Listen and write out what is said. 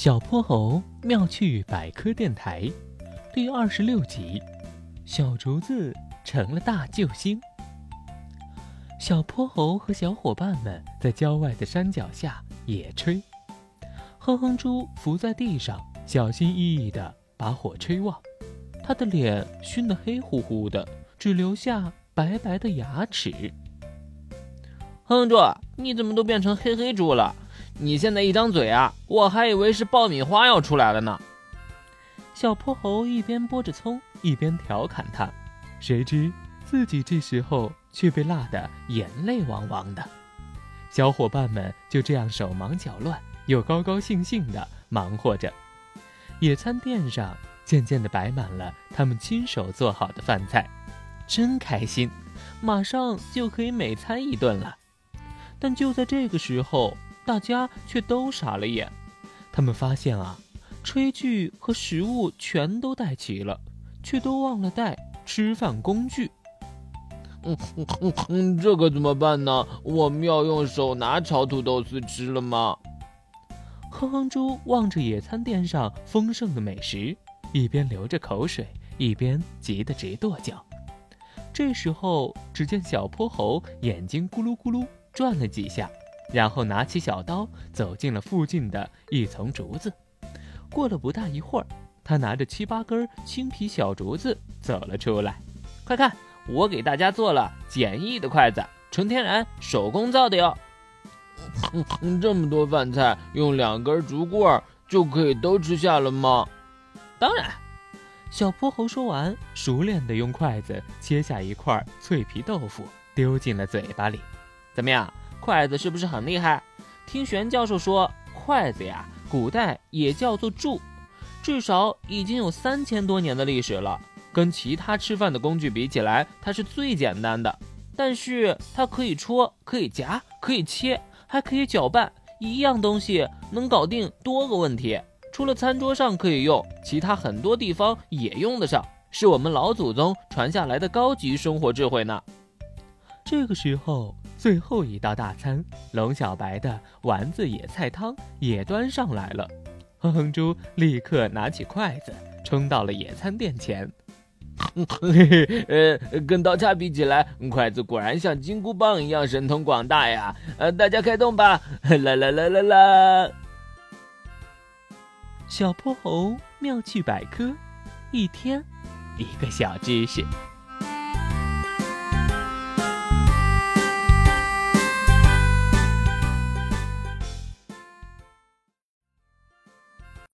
小泼猴妙趣百科电台，第二十六集：小竹子成了大救星。小泼猴和小伙伴们在郊外的山脚下野炊，哼哼猪伏在地上，小心翼翼地把火吹旺，他的脸熏得黑乎乎的，只留下白白的牙齿。哼哼猪，你怎么都变成黑黑猪了？你现在一张嘴啊，我还以为是爆米花要出来了呢。小泼猴一边剥着葱，一边调侃他，谁知自己这时候却被辣得眼泪汪汪的。小伙伴们就这样手忙脚乱，又高高兴兴地忙活着。野餐垫上渐渐地摆满了他们亲手做好的饭菜，真开心，马上就可以美餐一顿了。但就在这个时候，大家却都傻了眼，他们发现啊，炊具和食物全都带齐了，却都忘了带吃饭工具。嗯嗯嗯，这可怎么办呢？我们要用手拿炒土豆丝吃了吗？哼哼猪望着野餐垫上丰盛的美食，一边流着口水，一边急得直跺脚。这时候，只见小泼猴眼睛咕噜咕噜转了几下。然后拿起小刀，走进了附近的一丛竹子。过了不大一会儿，他拿着七八根青皮小竹子走了出来。快看，我给大家做了简易的筷子，纯天然手工造的哟。这么多饭菜，用两根竹棍就可以都吃下了吗？当然。小泼猴说完，熟练地用筷子切下一块脆皮豆腐，丢进了嘴巴里。怎么样？筷子是不是很厉害？听玄教授说，筷子呀，古代也叫做箸，至少已经有三千多年的历史了。跟其他吃饭的工具比起来，它是最简单的。但是它可以戳，可以夹，可以切，还可以搅拌，一样东西能搞定多个问题。除了餐桌上可以用，其他很多地方也用得上，是我们老祖宗传下来的高级生活智慧呢。这个时候。最后一道大餐，龙小白的丸子野菜汤也端上来了。哼哼猪立刻拿起筷子，冲到了野餐垫前。呃，跟刀叉比起来，筷子果然像金箍棒一样神通广大呀！呃，大家开动吧！啦啦啦啦啦！小泼猴妙趣百科，一天一个小知识。